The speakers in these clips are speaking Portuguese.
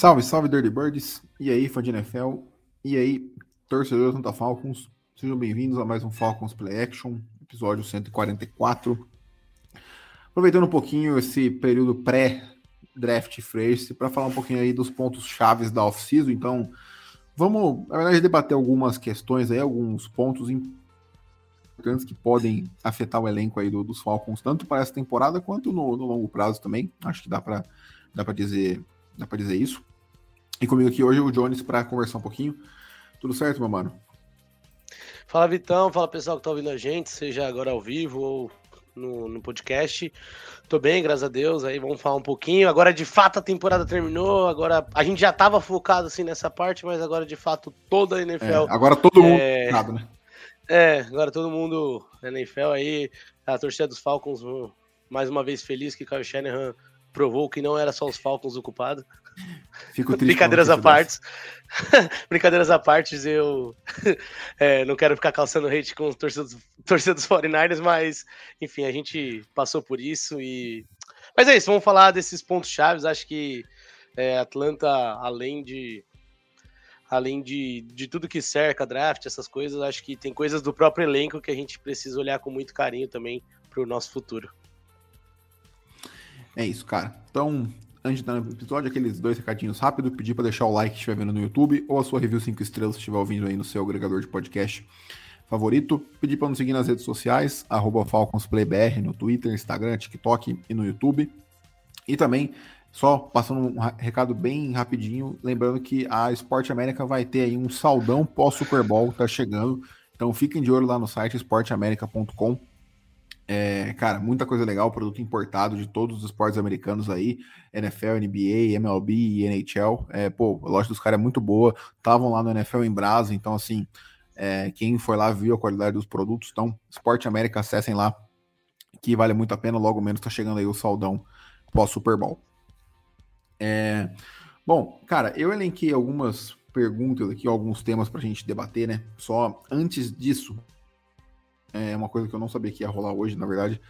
Salve, salve Dirty Birds. E aí, fã de NFL. E aí, torcedor Santa Falcons. Sejam bem-vindos a mais um Falcons Play Action, episódio 144. Aproveitando um pouquinho esse período pré-draft free para falar um pouquinho aí dos pontos chaves da off-season. Então, vamos, na verdade, debater algumas questões aí, alguns pontos importantes que podem afetar o elenco aí do, dos Falcons, tanto para essa temporada quanto no, no longo prazo também. Acho que dá para dá dizer dá para dizer isso. E comigo aqui hoje o Jones para conversar um pouquinho. Tudo certo, meu mano? Fala Vitão, fala pessoal que tá ouvindo a gente, seja agora ao vivo ou no, no podcast. Tô bem, graças a Deus. Aí vamos falar um pouquinho. Agora de fato a temporada terminou. Agora a gente já tava focado assim nessa parte, mas agora de fato toda a NFL. É, agora todo mundo é... focado, né? É, agora todo mundo na NFL aí, a torcida dos Falcons mais uma vez feliz que Kyle Shanahan provou que não era só os Falcons ocupados. Fico triste Brincadeiras à parte. Brincadeiras à parte, eu é, não quero ficar calçando hate com os torcedores, torcedores 49ers, mas enfim, a gente passou por isso e. Mas é isso, vamos falar desses pontos chaves. Acho que é, Atlanta, além de. Além de, de tudo que cerca draft, essas coisas, acho que tem coisas do próprio elenco que a gente precisa olhar com muito carinho também para o nosso futuro. É isso, cara. Então, antes de dar no episódio, aqueles dois recadinhos rápidos. Pedir para deixar o like se estiver vendo no YouTube ou a sua review 5 estrelas se estiver ouvindo aí no seu agregador de podcast favorito. Pedir para nos seguir nas redes sociais, FalconsPlayBR no Twitter, Instagram, TikTok e no YouTube. E também, só passando um recado bem rapidinho, lembrando que a Esporte América vai ter aí um saldão pós-Super Bowl, tá chegando. Então fiquem de olho lá no site esporteamerica.com é, cara, muita coisa legal, produto importado de todos os esportes americanos aí, NFL, NBA, MLB NHL. É, pô, a loja dos caras é muito boa, estavam lá no NFL em Brasa, então assim, é, quem foi lá viu a qualidade dos produtos, então, Esporte América, acessem lá, que vale muito a pena, logo menos tá chegando aí o saldão pós-Super Bowl. É, bom, cara, eu elenquei algumas perguntas aqui, alguns temas pra gente debater, né? Só antes disso, é uma coisa que eu não sabia que ia rolar hoje, na verdade,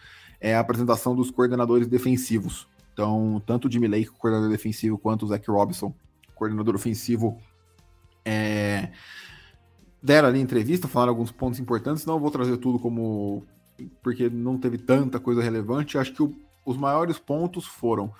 é a apresentação dos coordenadores defensivos. Então, tanto o Jimmy Lake, coordenador defensivo, quanto o Zach Robinson, coordenador ofensivo, é... deram ali entrevista, falaram alguns pontos importantes. Não vou trazer tudo como. porque não teve tanta coisa relevante. Acho que o... os maiores pontos foram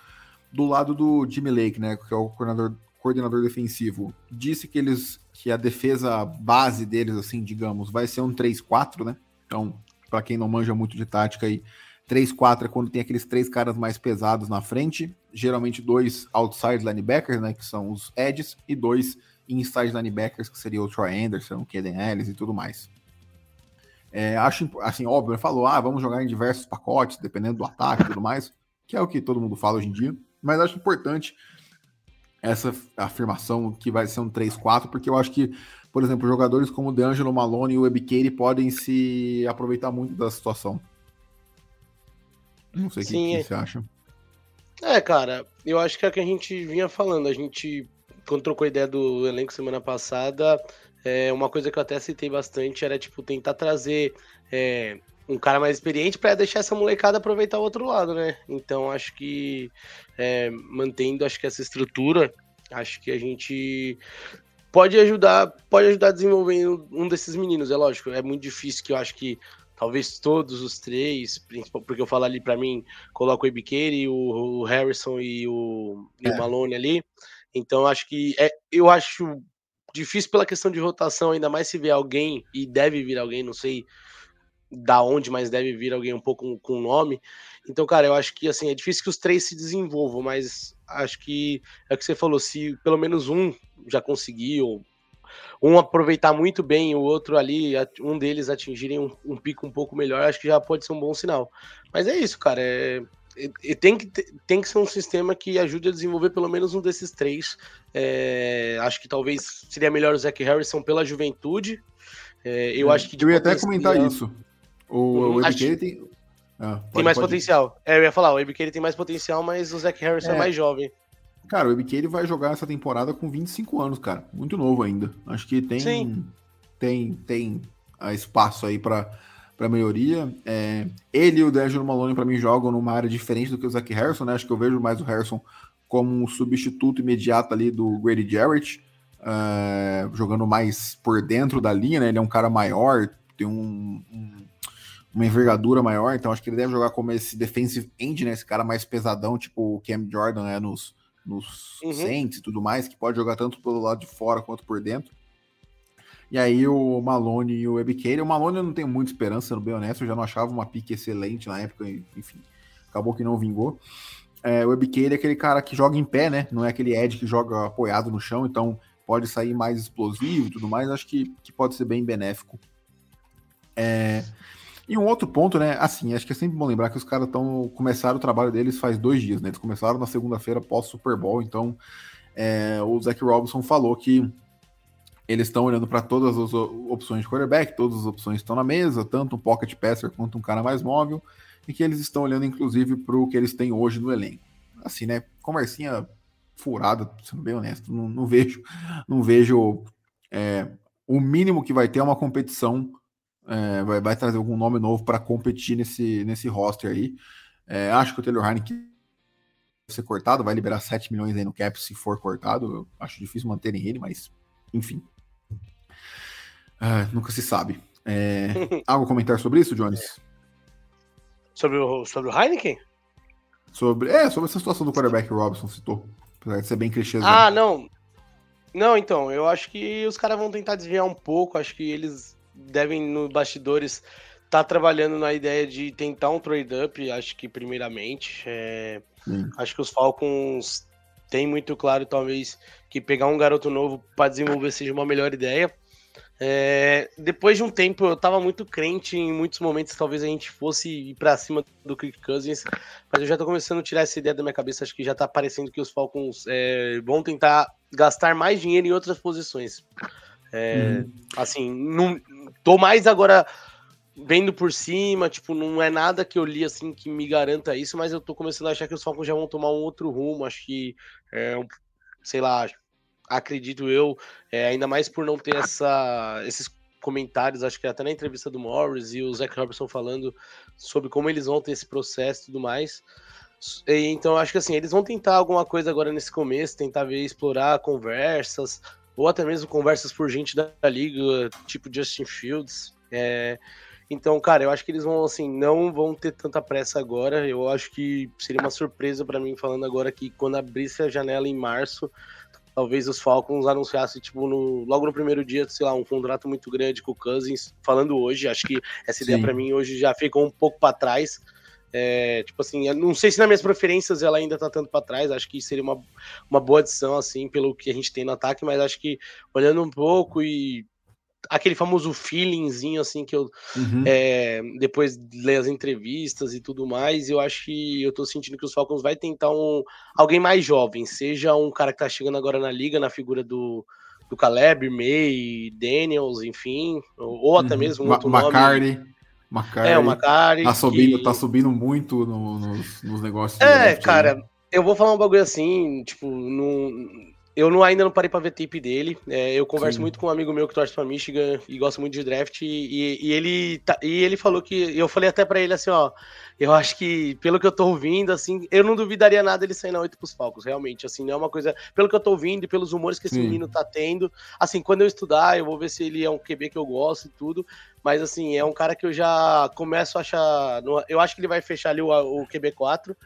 do lado do Jimmy Lake, né, que é o coordenador, coordenador defensivo. Disse que eles que a defesa base deles, assim, digamos, vai ser um 3-4, né? Então, para quem não manja muito de tática aí, 3-4 é quando tem aqueles três caras mais pesados na frente, geralmente dois outside linebackers, né, que são os edges, e dois inside linebackers, que seria o Troy Anderson, o Kaden Ellis e tudo mais. É, acho, assim, óbvio, ele falou, ah, vamos jogar em diversos pacotes, dependendo do ataque e tudo mais, que é o que todo mundo fala hoje em dia, mas acho importante essa afirmação que vai ser um 3-4, porque eu acho que por exemplo, jogadores como o DeAngelo Malone e o Ebikere podem se aproveitar muito da situação. Não sei o que, que, você acha. É, cara, eu acho que é o que a gente vinha falando. A gente, quando trocou a ideia do elenco semana passada, é, uma coisa que eu até citei bastante era, tipo, tentar trazer é, um cara mais experiente para deixar essa molecada aproveitar o outro lado, né? Então, acho que é, mantendo acho que essa estrutura, acho que a gente pode ajudar, pode ajudar a desenvolver um desses meninos, é lógico. É muito difícil que eu acho que talvez todos os três, porque eu falo ali para mim, coloco o Ibiqueire, o, o Harrison e o, e é. o Malone ali. Então acho que é, eu acho difícil pela questão de rotação, ainda mais se vier alguém e deve vir alguém, não sei da onde, mas deve vir alguém um pouco com, com nome. Então, cara, eu acho que assim, é difícil que os três se desenvolvam, mas acho que é o que você falou, se pelo menos um já conseguiu, um aproveitar muito bem, o outro ali, um deles atingirem um, um, pico um pouco melhor, acho que já pode ser um bom sinal. Mas é isso, cara. É, e tem que, tem que ser um sistema que ajude a desenvolver pelo menos um desses três. É, acho que talvez seria melhor o Zach Harrison pela juventude. É, eu acho que. Eu ia até comentar isso. O, o acho... tem. Ah, pode, tem mais pode. potencial. É, eu ia falar, o ele tem mais potencial, mas o Zach Harrison é, é mais jovem. Cara, o ele vai jogar essa temporada com 25 anos, cara. Muito novo ainda. Acho que tem. Sim. Tem, tem espaço aí para para melhoria. É, ele e o D'Angelo Malone, para mim, jogam numa área diferente do que o Zach Harrison, né? Acho que eu vejo mais o Harrison como um substituto imediato ali do Grady Jarrett, é, jogando mais por dentro da linha, né? Ele é um cara maior, tem um, um, uma envergadura maior, então acho que ele deve jogar como esse defensive end, né? Esse cara mais pesadão, tipo o Cam Jordan, né? Nos, nos uhum. Saints e tudo mais, que pode jogar tanto pelo lado de fora quanto por dentro. E aí o Malone e o Ebikeira. O Malone eu não tenho muita esperança, sendo bem honesto. Eu já não achava uma pique excelente na época, enfim. Acabou que não vingou. É, o Ebikeira é aquele cara que joga em pé, né? Não é aquele Ed que joga apoiado no chão, então pode sair mais explosivo e tudo mais. Acho que, que pode ser bem benéfico. É... E um outro ponto, né? Assim, acho que é sempre bom lembrar que os caras estão começaram o trabalho deles faz dois dias, né? Eles começaram na segunda-feira pós Super Bowl, então é, o Zach Robinson falou que eles estão olhando para todas as opções de quarterback, todas as opções estão na mesa, tanto um pocket passer quanto um cara mais móvel, e que eles estão olhando inclusive para o que eles têm hoje no elenco. Assim, né? Conversinha furada, sendo bem honesto, não, não vejo, não vejo é, o mínimo que vai ter é uma competição, é, vai, vai, trazer algum nome novo para competir nesse, nesse roster aí. É, acho que o Taylor Heineken vai ser cortado, vai liberar 7 milhões aí no cap se for cortado. Eu acho difícil manterem ele, mas enfim. Ah, nunca se sabe. É... Algo a comentar sobre isso, Jones? Sobre o, sobre o Heineken? Sobre, é, sobre essa situação do quarterback que o Robson citou. Apesar de ser bem clichê. Ah, não. Não, então, eu acho que os caras vão tentar desviar um pouco. Acho que eles devem, no bastidores, estar tá trabalhando na ideia de tentar um trade-up. Acho que, primeiramente. É... Acho que os Falcons têm muito claro, talvez, que pegar um garoto novo para desenvolver seja uma melhor ideia. É, depois de um tempo, eu tava muito crente em muitos momentos, talvez a gente fosse ir pra cima do Kirk Cousins, mas eu já tô começando a tirar essa ideia da minha cabeça. Acho que já tá parecendo que os Falcons é, vão tentar gastar mais dinheiro em outras posições. É, uhum. Assim, não, tô mais agora vendo por cima, tipo, não é nada que eu li assim que me garanta isso, mas eu tô começando a achar que os Falcons já vão tomar um outro rumo. Acho que, é, sei lá, acredito eu, é, ainda mais por não ter essa, esses comentários, acho que até na entrevista do Morris e o Zach Robertson falando sobre como eles vão ter esse processo e tudo mais. E, então, acho que assim, eles vão tentar alguma coisa agora nesse começo, tentar ver, explorar conversas, ou até mesmo conversas por gente da, da liga, tipo Justin Fields. É, então, cara, eu acho que eles vão, assim, não vão ter tanta pressa agora. Eu acho que seria uma surpresa para mim, falando agora que quando abrisse a janela em março, talvez os Falcons anunciassem, tipo, no, logo no primeiro dia, sei lá, um contrato muito grande com o Cousins, falando hoje. Acho que essa ideia para mim hoje já ficou um pouco para trás. É, tipo assim, não sei se nas minhas preferências ela ainda tá tanto para trás, acho que seria uma, uma boa adição, assim, pelo que a gente tem no ataque, mas acho que olhando um pouco e aquele famoso feelingzinho, assim, que eu uhum. é, depois ler as entrevistas e tudo mais, eu acho que eu tô sentindo que os Falcons vai tentar um alguém mais jovem, seja um cara que tá chegando agora na liga, na figura do, do Caleb, May, Daniels, enfim, ou, ou até uhum. mesmo um outro McCarthy. nome. É, o McCarthy. Tá subindo, que... tá subindo muito no, nos, nos negócios. É, cara, eu vou falar um bagulho assim, tipo, no, eu não, ainda não parei para ver tape dele. É, eu converso Sim. muito com um amigo meu que torce para Michigan e gosta muito de draft. E, e ele, tá, e ele falou que. Eu falei até para ele assim: ó. Eu acho que, pelo que eu tô ouvindo, assim, eu não duvidaria nada ele sair na 8 pros Falcons, realmente. Assim, não é uma coisa. Pelo que eu tô ouvindo e pelos rumores que esse Sim. menino tá tendo. Assim, quando eu estudar, eu vou ver se ele é um QB que eu gosto e tudo. Mas, assim, é um cara que eu já começo a achar. Eu acho que ele vai fechar ali o, o QB4.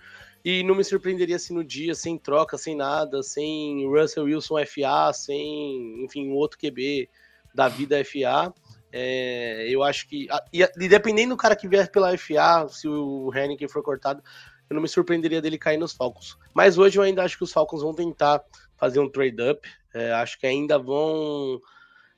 E não me surpreenderia se no dia, sem troca, sem nada, sem Russell Wilson FA, sem, enfim, um outro QB da vida FA. É, eu acho que. E, dependendo do cara que vier pela FA, se o Henneken for cortado, eu não me surpreenderia dele cair nos Falcons. Mas hoje eu ainda acho que os Falcons vão tentar fazer um trade-up. É, acho que ainda vão.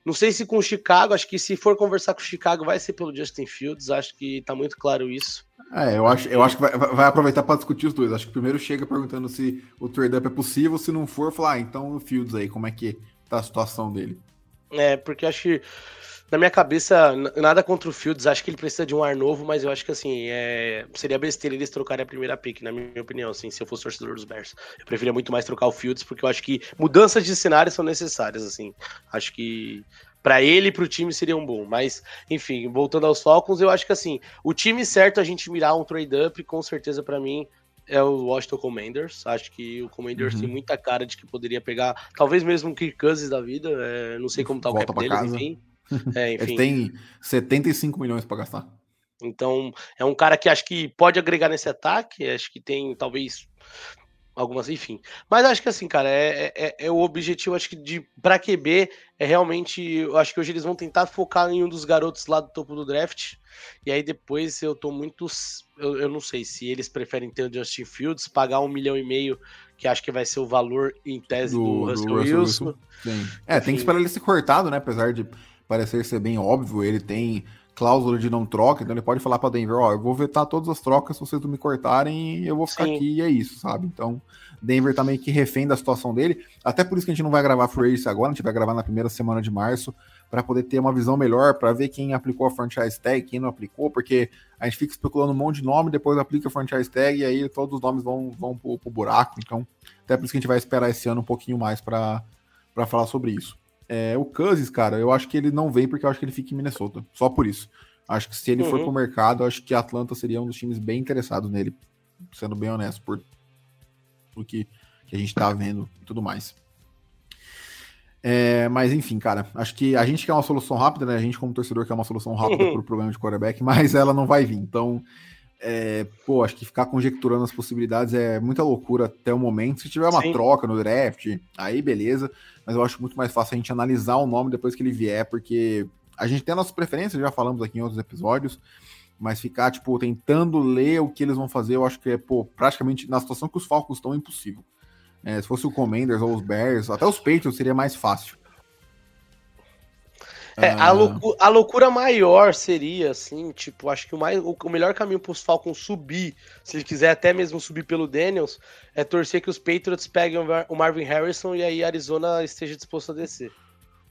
Não sei se com o Chicago, acho que se for conversar com o Chicago vai ser pelo Justin Fields, acho que tá muito claro isso. É, eu acho, eu acho que vai, vai aproveitar para discutir os dois. Acho que primeiro chega perguntando se o trade-up é possível, se não for, falar, ah, então o Fields aí, como é que tá a situação dele? É, porque acho que na minha cabeça, nada contra o Fields, acho que ele precisa de um ar novo, mas eu acho que assim, é... seria besteira eles trocarem a primeira pick, na minha opinião, assim, se eu fosse torcedor dos Bears. Eu preferia muito mais trocar o Fields, porque eu acho que mudanças de cenário são necessárias, assim. Acho que para ele e para o time seria um bom. Mas, enfim, voltando aos Falcons, eu acho que assim, o time certo a gente mirar um trade-up, com certeza para mim, é o Washington Commanders. Acho que o Commanders uhum. tem muita cara de que poderia pegar, talvez mesmo um Kirk Cousins da vida. É, não sei como tá o cap dele, enfim. É, enfim. Ele tem 75 milhões para gastar. Então, é um cara que acho que pode agregar nesse ataque. Acho que tem talvez algumas, enfim. Mas acho que assim, cara, é, é, é, o objetivo, acho que de para QB é realmente, eu acho que hoje eles vão tentar focar em um dos garotos lá do topo do draft. E aí depois eu tô muito, eu, eu não sei se eles preferem ter o Justin Fields, pagar um milhão e meio, que acho que vai ser o valor em tese do, do Russell, do Russell Wilson. Wilson. É, enfim. tem que esperar ele ser cortado, né? Apesar de parecer ser bem óbvio, ele tem cláusula de não troca, então ele pode falar para Denver, ó, oh, eu vou vetar todas as trocas se vocês não me cortarem, eu vou ficar Sim. aqui e é isso, sabe? Então, Denver tá meio que refém da situação dele, até por isso que a gente não vai gravar Free Agency agora, a gente vai gravar na primeira semana de março, para poder ter uma visão melhor, para ver quem aplicou a franchise tag, quem não aplicou, porque a gente fica especulando um monte de nome, depois aplica a franchise tag e aí todos os nomes vão, vão pro, pro buraco, então, até por isso que a gente vai esperar esse ano um pouquinho mais para falar sobre isso. É, o Cousins, cara, eu acho que ele não vem porque eu acho que ele fica em Minnesota. Só por isso. Acho que se ele uhum. for pro mercado, acho que Atlanta seria um dos times bem interessados nele, sendo bem honesto, por o que, que a gente tá vendo e tudo mais. É, mas enfim, cara, acho que a gente quer uma solução rápida, né? A gente, como torcedor, quer uma solução rápida pro problema de quarterback, mas ela não vai vir. Então, é, pô, acho que ficar conjecturando as possibilidades é muita loucura até o momento. Se tiver uma Sim. troca no draft, aí beleza. Mas eu acho muito mais fácil a gente analisar o nome depois que ele vier, porque a gente tem a nossa preferência, já falamos aqui em outros episódios, mas ficar, tipo, tentando ler o que eles vão fazer, eu acho que é, pô, praticamente na situação que os Falcons estão, impossível. É, se fosse o Commanders ou os Bears, até os Patriots seria mais fácil. É, a, ah. loucura, a, loucura, maior seria, assim, tipo, acho que o, mais, o, melhor caminho para os Falcons subir, se ele quiser até mesmo subir pelo Daniels, é torcer que os Patriots peguem o Marvin Harrison e aí Arizona esteja disposto a descer.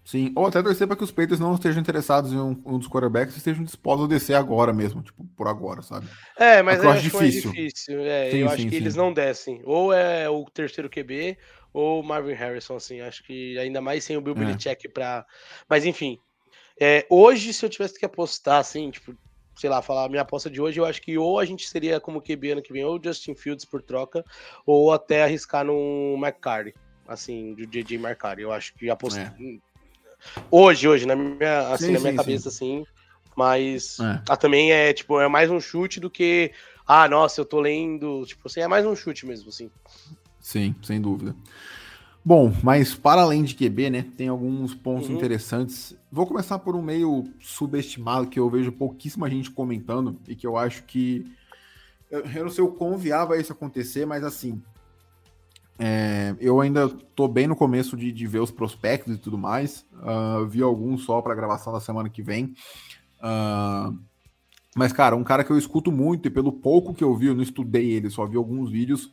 Sim, ou até torcer para que os Patriots não estejam interessados em um, um dos quarterbacks e estejam dispostos a descer agora mesmo, tipo, por agora, sabe? É, mas eu acho difícil. difícil. É, sim, eu sim, acho que sim. eles não descem. Ou é o terceiro QB, ou Marvin Harrison, assim. Acho que ainda mais sem o Bill é. Belichick pra. Mas enfim, é, hoje, se eu tivesse que apostar, assim, tipo, sei lá, falar a minha aposta de hoje, eu acho que ou a gente seria como QB ano que vem, ou Justin Fields por troca, ou até arriscar no McCarthy, assim, do JJ McCarthy. Eu acho que apostar. É. Hoje, hoje, na minha, assim, sim, na minha sim, cabeça, sim. assim. Mas é. Ah, também é, tipo, é mais um chute do que. Ah, nossa, eu tô lendo. Tipo assim, é mais um chute mesmo, assim. Sim, sem dúvida. Bom, mas para além de QB, né, tem alguns pontos uhum. interessantes. Vou começar por um meio subestimado que eu vejo pouquíssima gente comentando e que eu acho que eu não sei o quão viável é isso acontecer, mas assim, é, eu ainda tô bem no começo de, de ver os prospectos e tudo mais. Uh, vi alguns só para gravação da semana que vem. Uh, mas, cara, um cara que eu escuto muito e pelo pouco que eu vi, eu não estudei ele, só vi alguns vídeos,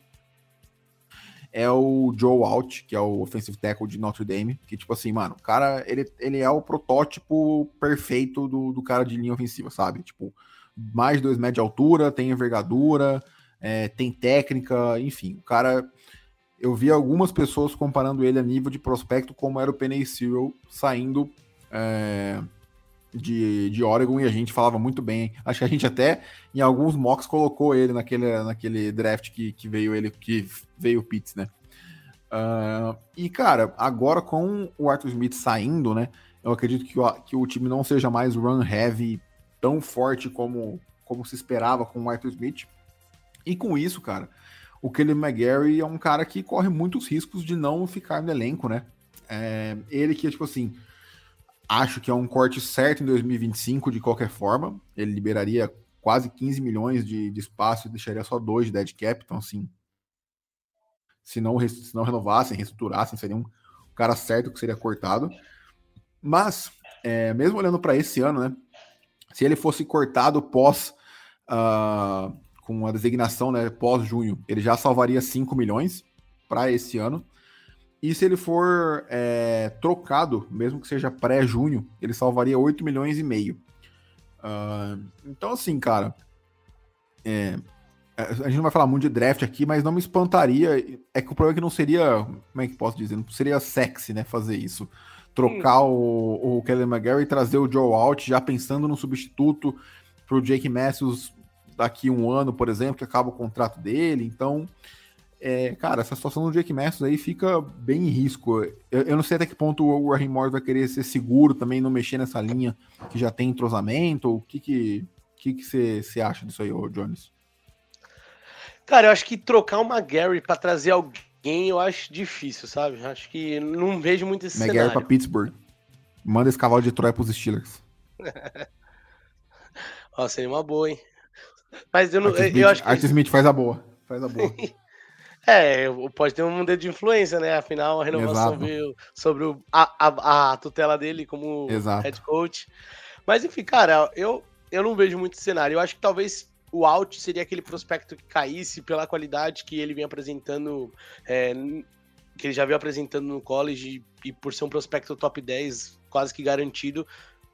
é o Joe Alt, que é o offensive tackle de Notre Dame, que tipo assim, mano, o cara, ele, ele é o protótipo perfeito do, do cara de linha ofensiva, sabe? Tipo, mais de dois metros de altura, tem envergadura, é, tem técnica, enfim, o cara... Eu vi algumas pessoas comparando ele a nível de prospecto como era o Penny Sewell saindo é, de, de Oregon e a gente falava muito bem. Acho que a gente até em alguns mocks colocou ele naquele, naquele draft que, que veio ele que veio o Pitts, né? Uh, e cara, agora com o Arthur Smith saindo, né? Eu acredito que o, que o time não seja mais run heavy tão forte como, como se esperava com o Arthur Smith. E com isso, cara, o Kelly McGarry é um cara que corre muitos riscos de não ficar no elenco, né? É, ele que, tipo assim, Acho que é um corte certo em 2025, de qualquer forma. Ele liberaria quase 15 milhões de, de espaço e deixaria só dois de dead cap. Então, assim, se não, se não renovassem, reestruturassem, seria um cara certo que seria cortado. Mas, é, mesmo olhando para esse ano, né? Se ele fosse cortado pós uh, com a designação né, pós-junho, ele já salvaria 5 milhões para esse ano. E se ele for é, trocado, mesmo que seja pré-junho, ele salvaria 8 milhões e meio. Uh, então, assim, cara, é, a gente não vai falar muito de draft aqui, mas não me espantaria. É que o problema é que não seria, como é que posso dizer? Não seria sexy, né, fazer isso. Trocar o, o Kelly McGarry e trazer o Joe Alt já pensando no substituto para o Jake Matthews daqui um ano, por exemplo, que acaba o contrato dele. Então, é, cara, essa situação do Jake Matthews aí fica bem em risco. Eu, eu, não sei até que ponto o Raheem Morris vai querer ser seguro também, não mexer nessa linha que já tem entrosamento. O que que que você acha disso aí, ô Jones? Cara, eu acho que trocar uma Gary para trazer alguém eu acho difícil, sabe? Acho que não vejo muito esse McGarry cenário. para Pittsburgh. Manda esse cavalo de Troia pros Steelers. Ó, seria uma boa, hein? Mas eu não. Arthur eu, Smith, acho que. Arthur Smith faz a boa. Faz a boa. É, pode ter um dedo de influência, né? Afinal, a renovação Exato. veio sobre o, a, a, a, tutela dele como Exato. head coach. Mas enfim, cara, eu, eu não vejo muito cenário. Eu acho que talvez o out seria aquele prospecto que caísse pela qualidade que ele vem apresentando, é, que ele já veio apresentando no college e, e, por ser um prospecto top 10 quase que garantido.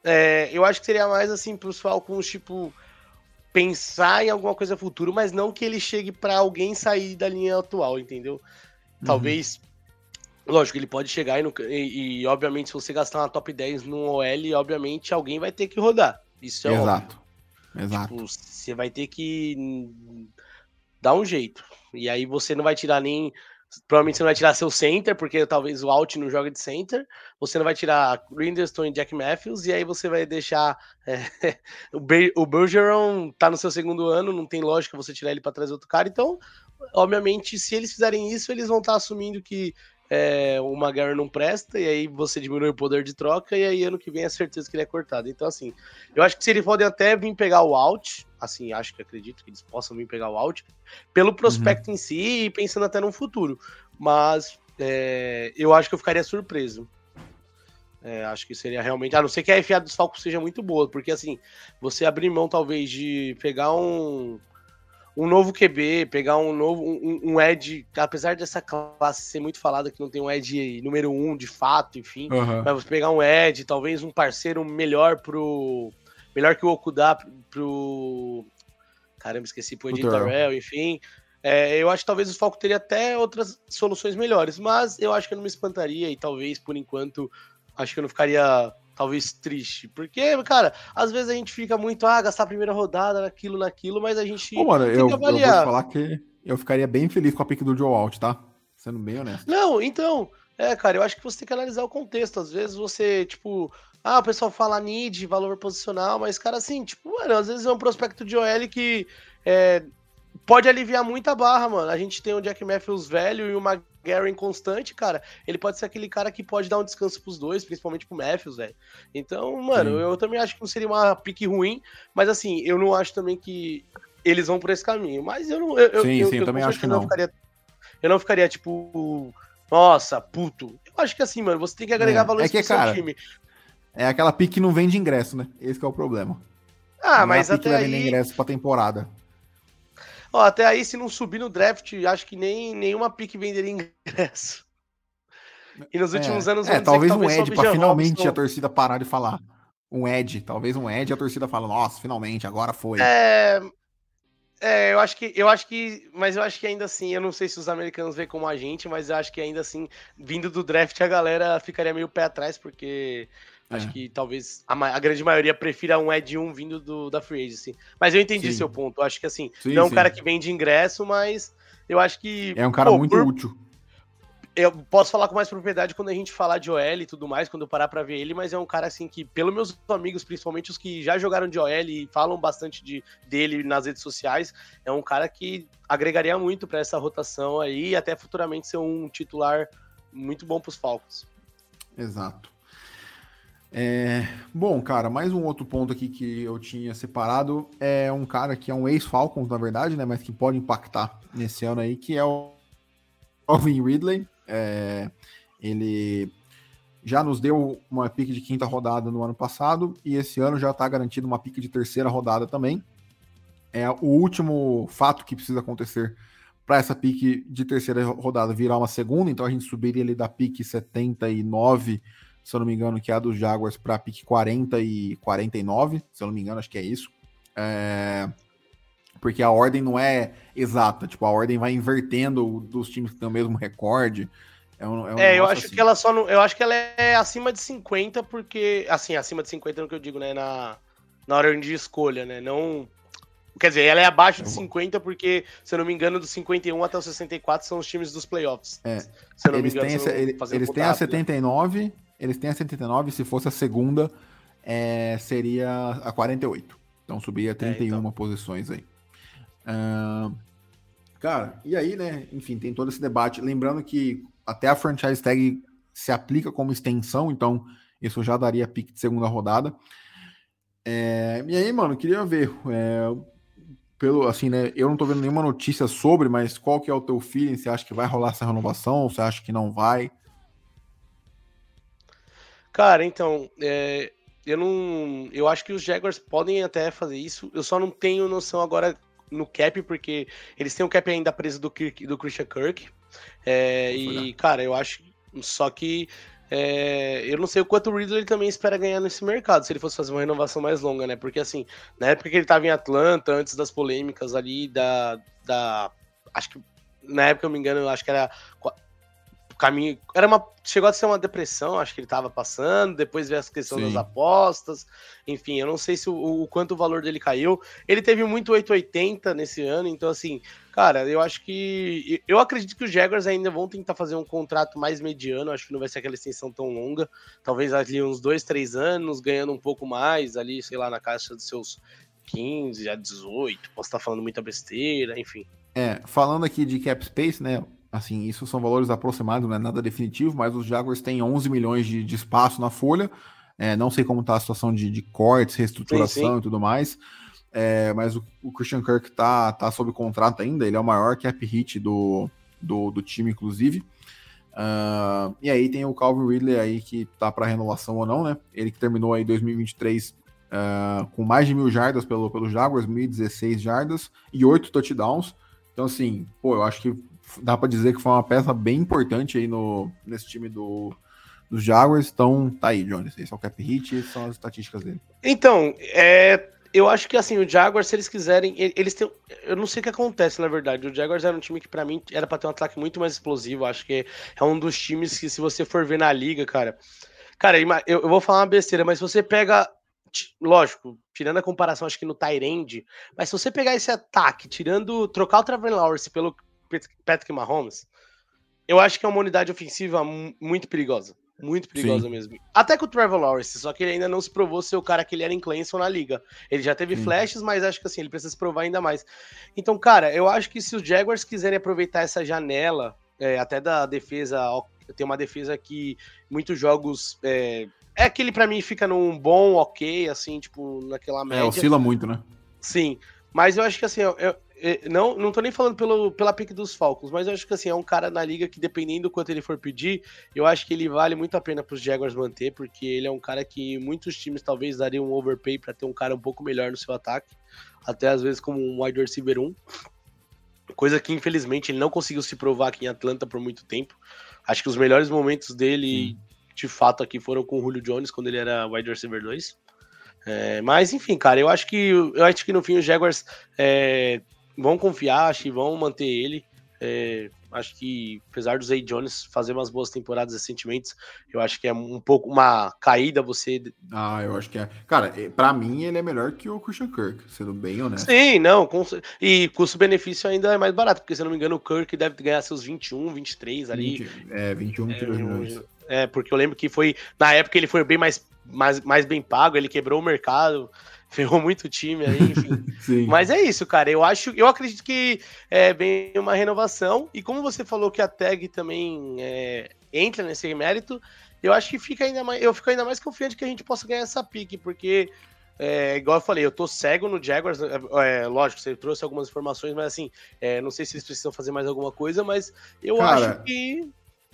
É, eu acho que seria mais assim para os Falcons, tipo, pensar em alguma coisa futuro, mas não que ele chegue para alguém sair da linha atual, entendeu? Uhum. Talvez. Lógico, ele pode chegar e, no, e, e, obviamente, se você gastar uma top 10 no OL, obviamente alguém vai ter que rodar. Isso é Exato. Óbvio. Exato. Tipo, você vai ter que dar um jeito. E aí você não vai tirar nem. Provavelmente você não vai tirar seu center, porque talvez o Alt não joga de center. Você não vai tirar Grinderstone e Jack Matthews, e aí você vai deixar. É, o, o Bergeron tá no seu segundo ano, não tem lógica você tirar ele para trazer outro cara. Então, obviamente, se eles fizerem isso, eles vão estar tá assumindo que é, o Maguire não presta, e aí você diminui o poder de troca, e aí ano que vem é certeza que ele é cortado. Então, assim, eu acho que se eles podem até vir pegar o out, assim, acho que acredito que eles possam vir pegar o out, pelo prospecto uhum. em si e pensando até no futuro. Mas é, eu acho que eu ficaria surpreso. É, acho que seria realmente. A não ser que a FA dos Falcons seja muito boa, porque assim, você abrir mão talvez de pegar um um novo QB, pegar um novo um, um Ed, apesar dessa classe ser muito falada que não tem um Ed número um de fato, enfim, uhum. mas você pegar um Ed, talvez um parceiro melhor pro melhor que o Okuda pro caramba, esqueci pro Ed Darrell, enfim. É, eu acho que talvez o Falco teria até outras soluções melhores, mas eu acho que eu não me espantaria e talvez por enquanto acho que eu não ficaria talvez triste. Porque, cara, às vezes a gente fica muito, ah, gastar a primeira rodada naquilo, naquilo, mas a gente. Pô, mano, eu, eu, vou te falar que eu ficaria bem feliz com a pick do Joe Alt, tá? Sendo bem honesto. Não, então, é, cara, eu acho que você tem que analisar o contexto. Às vezes você, tipo, ah, o pessoal fala need, valor posicional, mas, cara, assim, tipo, mano, às vezes é um prospecto de OL que é, pode aliviar muita barra, mano. A gente tem o Jack Matthews velho e o McGarry constante, cara. Ele pode ser aquele cara que pode dar um descanso pros dois, principalmente pro Matthews, velho. Então, mano, eu também acho que não seria uma pique ruim, mas assim, eu não acho também que eles vão por esse caminho. Mas eu não. Eu, sim, eu, sim, eu, eu também acho que não. Ficaria, eu não ficaria, tipo, nossa, puto. Eu acho que assim, mano, você tem que agregar é, valor é que, cara, time. É aquela pique que não vende ingresso, né? Esse é o problema. Ah, não mas é até aí... ingresso pra temporada. Ó, até aí, se não subir no draft, acho que nem nenhuma pique venderia ingresso. E nos últimos é, anos. É, talvez, talvez um Ed para finalmente Robson. a torcida parar de falar. Um Ed, talvez um Ed a torcida fala, nossa, finalmente, agora foi. É. É, eu acho que, eu acho que, mas eu acho que ainda assim, eu não sei se os americanos veem como a gente, mas eu acho que ainda assim, vindo do draft, a galera ficaria meio pé atrás, porque é. Acho que talvez a, a, grande maioria prefira um Ed 1 vindo do, da Free Agency. Mas eu entendi sim. seu ponto. Eu acho que assim, sim, não é um cara que vem de ingresso, mas eu acho que. É um cara pô, muito por... útil. Eu posso falar com mais propriedade quando a gente falar de OL e tudo mais, quando eu parar pra ver ele, mas é um cara assim que, pelos meus amigos, principalmente os que já jogaram de OL e falam bastante de, dele nas redes sociais, é um cara que agregaria muito para essa rotação aí e até futuramente ser um titular muito bom pros Falcons. Exato. É, bom, cara, mais um outro ponto aqui que eu tinha separado é um cara que é um ex-Falcons, na verdade, né? Mas que pode impactar nesse ano aí, que é o Alvin Ridley. É, ele já nos deu uma pique de quinta rodada no ano passado e esse ano já está garantido uma pique de terceira rodada também. é o último fato que precisa acontecer para essa pique de terceira rodada virar uma segunda, então a gente subiria ali da pique 79, se eu não me engano, que é a dos Jaguars, para pique 40 e 49, se eu não me engano, acho que é isso. É... Porque a ordem não é exata, tipo, a ordem vai invertendo dos times que têm o mesmo recorde. É, um, é, um é eu acho assim. que ela só não, eu acho que ela é acima de 50 porque assim, acima de 50 no que eu digo, né, na na ordem de escolha, né? Não Quer dizer, ela é abaixo de 50 porque, se eu não me engano, dos 51 até os 64 são os times dos playoffs. É. Se eu não eles me engano, têm, essa, eles, eles têm a 79, né? Eles têm a 79, se fosse a segunda, é, seria a 48. Então subiria 31 é, então. posições aí. Uh, cara, e aí, né? Enfim, tem todo esse debate. Lembrando que até a franchise tag se aplica como extensão, então isso já daria pique de segunda rodada. É, e aí, mano, queria ver. É, pelo assim, né? Eu não tô vendo nenhuma notícia sobre, mas qual que é o teu feeling? Você acha que vai rolar essa renovação? Você acha que não vai? Cara, então, é, eu não. Eu acho que os Jaguars podem até fazer isso. Eu só não tenho noção agora no cap, porque eles têm o cap ainda preso do, Kirk, do Christian Kirk. É, e, cara, eu acho. Só que é, eu não sei o quanto o Ridley também espera ganhar nesse mercado, se ele fosse fazer uma renovação mais longa, né? Porque assim, na época que ele estava em Atlanta, antes das polêmicas ali da. da acho que. Na época, eu me engano, acho que era caminho. Era uma. Chegou a ser uma depressão, acho que ele estava passando. Depois veio as questões das apostas. Enfim, eu não sei se o, o, quanto o valor dele caiu. Ele teve muito 880 nesse ano, então, assim, cara, eu acho que. Eu acredito que os Jaguars ainda vão tentar fazer um contrato mais mediano. Acho que não vai ser aquela extensão tão longa. Talvez ali uns dois, três anos, ganhando um pouco mais, ali, sei lá, na caixa dos seus 15 a 18. Posso estar falando muita besteira, enfim. É, falando aqui de cap space, né? Assim, isso são valores aproximados, não é nada definitivo, mas os Jaguars têm 11 milhões de, de espaço na folha. É, não sei como está a situação de, de cortes, reestruturação sim, sim. e tudo mais. É, mas o, o, Christian Kirk tá, tá sob contrato ainda, ele é o maior cap hit do, do, do time, inclusive. Uh, e aí tem o Calvin Ridley aí que tá para renovação ou não, né? Ele que terminou aí 2023 uh, ah, com mais de mil jardas pelo, pelo Jaguars, 1.016 jardas e 8 touchdowns. Então, assim, pô, eu acho que dá para dizer que foi uma peça bem importante aí no, nesse time do, dos Jaguars. Então, tá aí, Jones. Esse é o cap hit e são as estatísticas dele. Então, é, eu acho que assim, o Jaguars, se eles quiserem, eles têm. Eu não sei o que acontece, na verdade. O Jaguars era um time que, para mim, era para ter um ataque muito mais explosivo. Acho que é um dos times que, se você for ver na liga, cara. Cara, eu, eu vou falar uma besteira, mas se você pega. Lógico, tirando a comparação, acho que no Tyrande, mas se você pegar esse ataque, tirando. trocar o Trevor Lawrence pelo Patrick Mahomes, eu acho que é uma unidade ofensiva muito perigosa. Muito perigosa Sim. mesmo. Até com o Trevor Lawrence, só que ele ainda não se provou ser o cara que ele era em Clemson na liga. Ele já teve Sim. flashes, mas acho que assim, ele precisa se provar ainda mais. Então, cara, eu acho que se os Jaguars quiserem aproveitar essa janela, é, até da defesa, tem uma defesa que muitos jogos. É, é aquele para mim fica num bom, ok, assim, tipo, naquela é, média. É, oscila muito, né? Sim. Mas eu acho que assim, eu, é, não, não tô nem falando pelo, pela pick dos Falcons, mas eu acho que assim, é um cara na liga que, dependendo do quanto ele for pedir, eu acho que ele vale muito a pena pros Jaguars manter, porque ele é um cara que muitos times talvez dariam um overpay para ter um cara um pouco melhor no seu ataque, até às vezes como um wide receiver 1. Coisa que infelizmente ele não conseguiu se provar aqui em Atlanta por muito tempo. Acho que os melhores momentos dele, Sim. de fato, aqui foram com o Julio Jones, quando ele era wide receiver 2. É, mas enfim, cara, eu acho que eu acho que no fim os Jaguars é, vão confiar, acho que vão manter ele. É, acho que, apesar do Zay Jones fazer umas boas temporadas recentemente, eu acho que é um pouco uma caída você. Ah, eu acho que é. Cara, é, para mim ele é melhor que o Christian Kirk, sendo bem honesto. Sim, não. Com... E custo-benefício ainda é mais barato, porque se eu não me engano, o Kirk deve ganhar seus 21, 23 ali. 20, é, 21, 22 é. É, porque eu lembro que foi. Na época ele foi bem mais, mais, mais bem pago, ele quebrou o mercado ferrou muito o time aí, enfim. Mas é isso, cara. Eu acho, eu acredito que é bem uma renovação. E como você falou que a tag também é, entra nesse mérito, eu acho que fica ainda mais. Eu fico ainda mais confiante que a gente possa ganhar essa pique, porque. É, igual eu falei, eu tô cego no Jaguars. É, é lógico, você trouxe algumas informações, mas assim, é, não sei se eles precisam fazer mais alguma coisa, mas eu cara, acho que.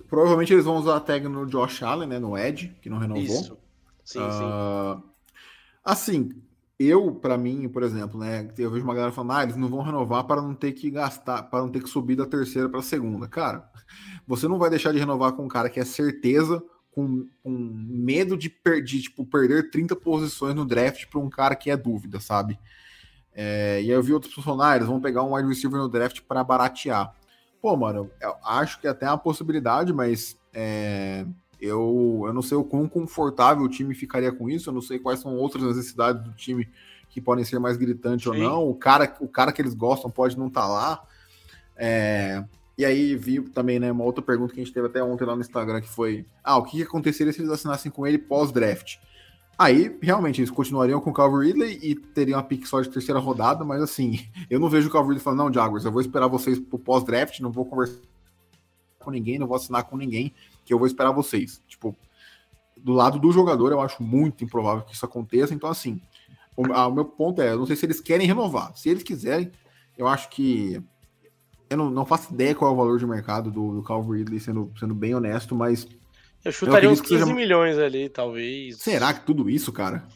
Provavelmente eles vão usar a tag no Josh Allen, né? No Ed, que não renovou. Isso. Sim, uh, sim. Assim, eu, para mim, por exemplo, né, eu vejo uma galera falando, ah, eles não vão renovar para não ter que gastar, para não ter que subir da terceira para a segunda. Cara, você não vai deixar de renovar com um cara que é certeza, com, com medo de, per, de tipo, perder 30 posições no draft para um cara que é dúvida, sabe? É, e aí eu vi outros funcionários, vão pegar um wide receiver no draft para baratear. Pô, mano, eu acho que até é uma possibilidade, mas é, eu, eu não sei o quão confortável o time ficaria com isso, eu não sei quais são outras necessidades do time que podem ser mais gritantes Sim. ou não. O cara, o cara que eles gostam pode não estar tá lá. É, e aí vi também né, uma outra pergunta que a gente teve até ontem lá no Instagram, que foi: ah, o que aconteceria se eles assinassem com ele pós-draft? Aí, realmente, eles continuariam com o Calvin Ridley e teriam uma pick só de terceira rodada, mas assim, eu não vejo o Calvin Ridley falando, não, Jaguars, eu vou esperar vocês pro pós-draft, não vou conversar com ninguém, não vou assinar com ninguém, que eu vou esperar vocês. Tipo, do lado do jogador, eu acho muito improvável que isso aconteça. Então, assim, o, a, o meu ponto é: eu não sei se eles querem renovar. Se eles quiserem, eu acho que. Eu não, não faço ideia qual é o valor de mercado do, do Calvin Ridley, sendo, sendo bem honesto, mas. Eu chutaria eu uns 15 seja... milhões ali, talvez. Será que tudo isso, cara?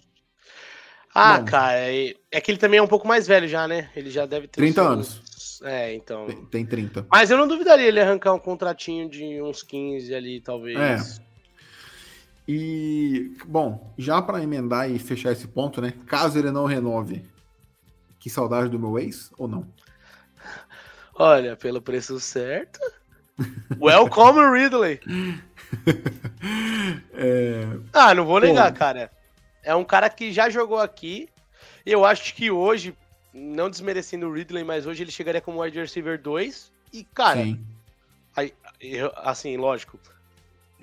Ah, Bom, cara, é, é que ele também é um pouco mais velho já, né? Ele já deve ter. 30 anos. É, então. Tem, tem 30. Mas eu não duvidaria ele arrancar um contratinho de uns 15 ali, talvez. É. E, bom, já para emendar e fechar esse ponto, né? Caso ele não renove, que saudade do meu ex ou não? Olha, pelo preço certo. Welcome, Ridley. é... Ah, não vou negar, Pô. cara. É um cara que já jogou aqui. Eu acho que hoje, não desmerecendo o Ridley, mas hoje ele chegaria como wide receiver 2. E, cara, aí, assim, lógico,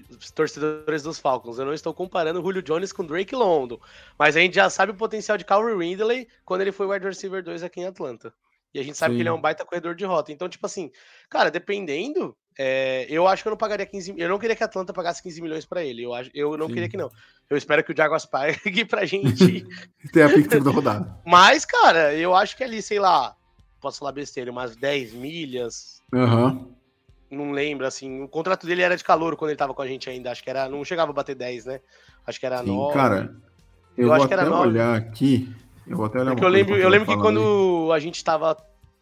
os torcedores dos Falcons, eu não estou comparando o Julio Jones com Drake London, mas a gente já sabe o potencial de Calvin Ridley quando ele foi wide receiver 2 aqui em Atlanta. E a gente sabe Sim. que ele é um baita corredor de rota. Então, tipo assim, cara, dependendo, é, eu acho que eu não pagaria 15 Eu não queria que a Atlanta pagasse 15 milhões para ele. Eu, acho, eu não Sim. queria que não. Eu espero que o Jaguars pague pra gente. Tem a pick da rodada. Mas, cara, eu acho que ali, sei lá, posso falar besteira, umas 10 milhas. Uhum. Não lembro, assim. O contrato dele era de calor quando ele tava com a gente ainda. Acho que era. Não chegava a bater 10, né? Acho que era Sim, 9. Cara, eu, eu vou acho que era 9. olhar aqui. Eu vou até olhar Porque eu lembro, eu lembro que quando aí. a gente tava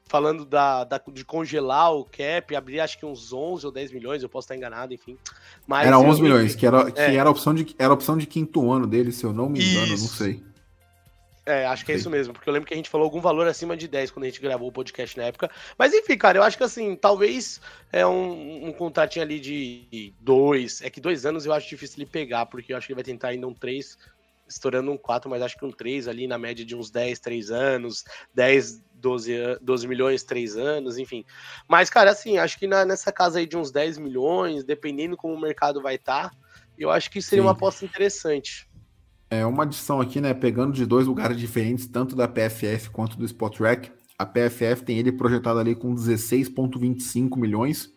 falando da, da, de congelar o cap, abrir acho que uns 11 ou 10 milhões, eu posso estar enganado, enfim. Mas era 11 milhões, que, era, que é. era, a opção de, era opção de quinto ano dele, se eu não me engano, isso. não sei. É, acho que é isso mesmo, porque eu lembro que a gente falou algum valor acima de 10 quando a gente gravou o podcast na época. Mas enfim, cara, eu acho que assim, talvez é um, um contratinho ali de dois. É que dois anos eu acho difícil ele pegar, porque eu acho que ele vai tentar ainda um três, estourando um 4, mas acho que um 3 ali na média de uns 10, 3 anos, 10, 12, 12 milhões, 3 anos, enfim. Mas, cara, assim, acho que na, nessa casa aí de uns 10 milhões, dependendo como o mercado vai estar, tá, eu acho que seria Sim. uma aposta interessante. É uma adição aqui, né? Pegando de dois lugares diferentes, tanto da PFF quanto do Spotrack. A PFF tem ele projetado ali com 16,25 milhões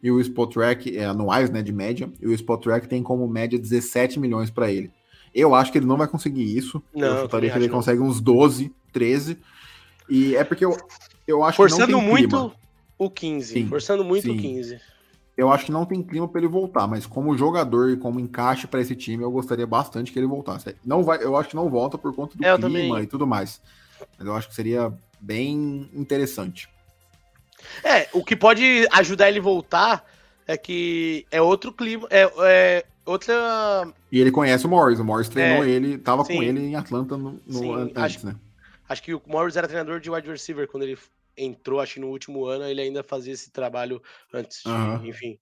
e o Spotrack é anuais, né, de média, e o Spotrack tem como média 17 milhões para ele. Eu acho que ele não vai conseguir isso. Não, eu chutaria que ele não. consegue uns 12, 13. E é porque eu, eu acho Forçando que não tem muito clima. o 15. Sim, Forçando muito sim. o 15. Eu acho que não tem clima para ele voltar, mas como jogador e como encaixe para esse time, eu gostaria bastante que ele voltasse. Não vai, eu acho que não volta por conta do é, clima e tudo mais. Mas eu acho que seria bem interessante. É, o que pode ajudar ele voltar é que é outro clima, é, é outra. E ele conhece o Morris, o Morris treinou é, ele, tava sim. com ele em Atlanta no, no sim, antes, acho, né? Acho que o Morris era treinador de wide receiver quando ele entrou, acho que no último ano, ele ainda fazia esse trabalho antes, de, uhum. enfim.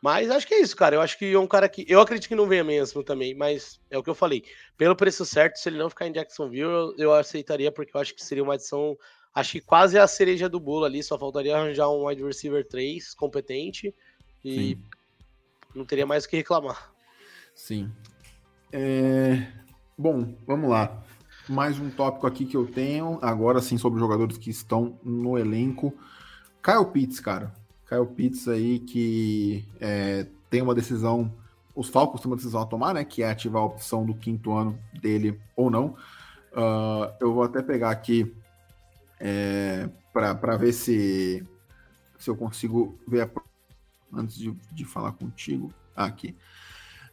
Mas acho que é isso, cara. Eu acho que é um cara que. Eu acredito que não venha mesmo também, mas é o que eu falei. Pelo preço certo, se ele não ficar em Jacksonville, eu, eu aceitaria, porque eu acho que seria uma adição. Acho que quase a cereja do bolo ali. Só faltaria arranjar um wide receiver 3 competente e Sim. não teria mais o que reclamar. Sim. É... Bom, vamos lá mais um tópico aqui que eu tenho, agora sim, sobre jogadores que estão no elenco. Kyle Pitts, cara. Kyle Pitts aí que é, tem uma decisão, os Falcons têm uma decisão a tomar, né? Que é ativar a opção do quinto ano dele ou não. Uh, eu vou até pegar aqui é, para ver se, se eu consigo ver a, antes de, de falar contigo. Aqui.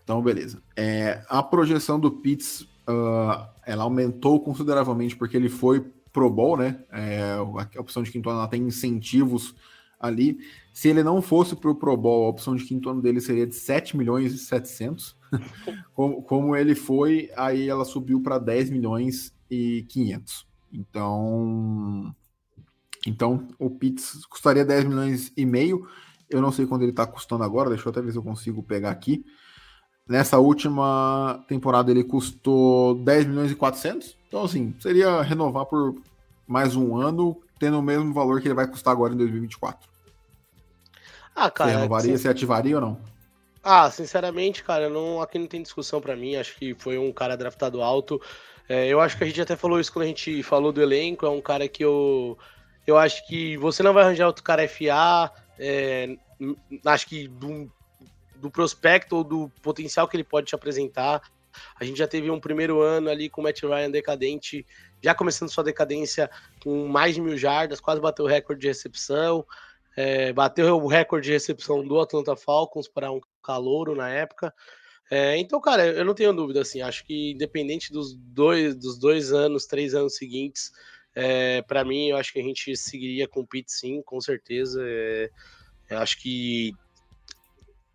Então, beleza. É, a projeção do Pitts uh, ela aumentou consideravelmente porque ele foi Pro Bowl, né? É, a opção de quinto ano ela tem incentivos ali. Se ele não fosse para o Pro Bowl, a opção de quinto ano dele seria de 7 milhões e 700. como, como ele foi, aí ela subiu para 10 milhões e 500. Então, então o Pitts custaria 10 milhões e meio. Eu não sei quando ele está custando agora, deixa eu até ver se eu consigo pegar aqui. Nessa última temporada ele custou 10 milhões e 400. Então, assim, seria renovar por mais um ano, tendo o mesmo valor que ele vai custar agora em 2024. Ah, cara. Você renovaria, você ativaria ou não? Ah, sinceramente, cara, não, aqui não tem discussão para mim. Acho que foi um cara draftado alto. É, eu acho que a gente até falou isso quando a gente falou do elenco. É um cara que eu, eu acho que você não vai arranjar outro cara FA. É, acho que do, do prospecto ou do potencial que ele pode te apresentar. A gente já teve um primeiro ano ali com o Matt Ryan decadente, já começando sua decadência com mais de mil jardas, quase bateu o recorde de recepção. É, bateu o recorde de recepção do Atlanta Falcons para um calouro na época. É, então, cara, eu não tenho dúvida, assim, acho que independente dos dois, dos dois anos, três anos seguintes, é, para mim, eu acho que a gente seguiria com o Pete sim, com certeza. É, acho que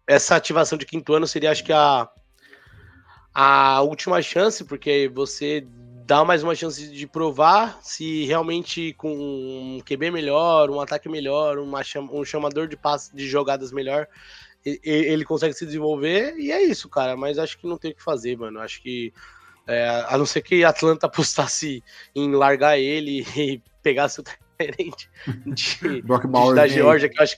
essa ativação de quinto ano seria, acho que a, a última chance, porque você dá mais uma chance de provar se realmente com um QB melhor, um ataque melhor, uma, um chamador de passe de jogadas melhor, ele consegue se desenvolver e é isso, cara. Mas acho que não tem o que fazer, mano. Acho que é, a não ser que Atlanta apostasse em largar ele e pegasse o tenente de, de, da Georgia, que eu acho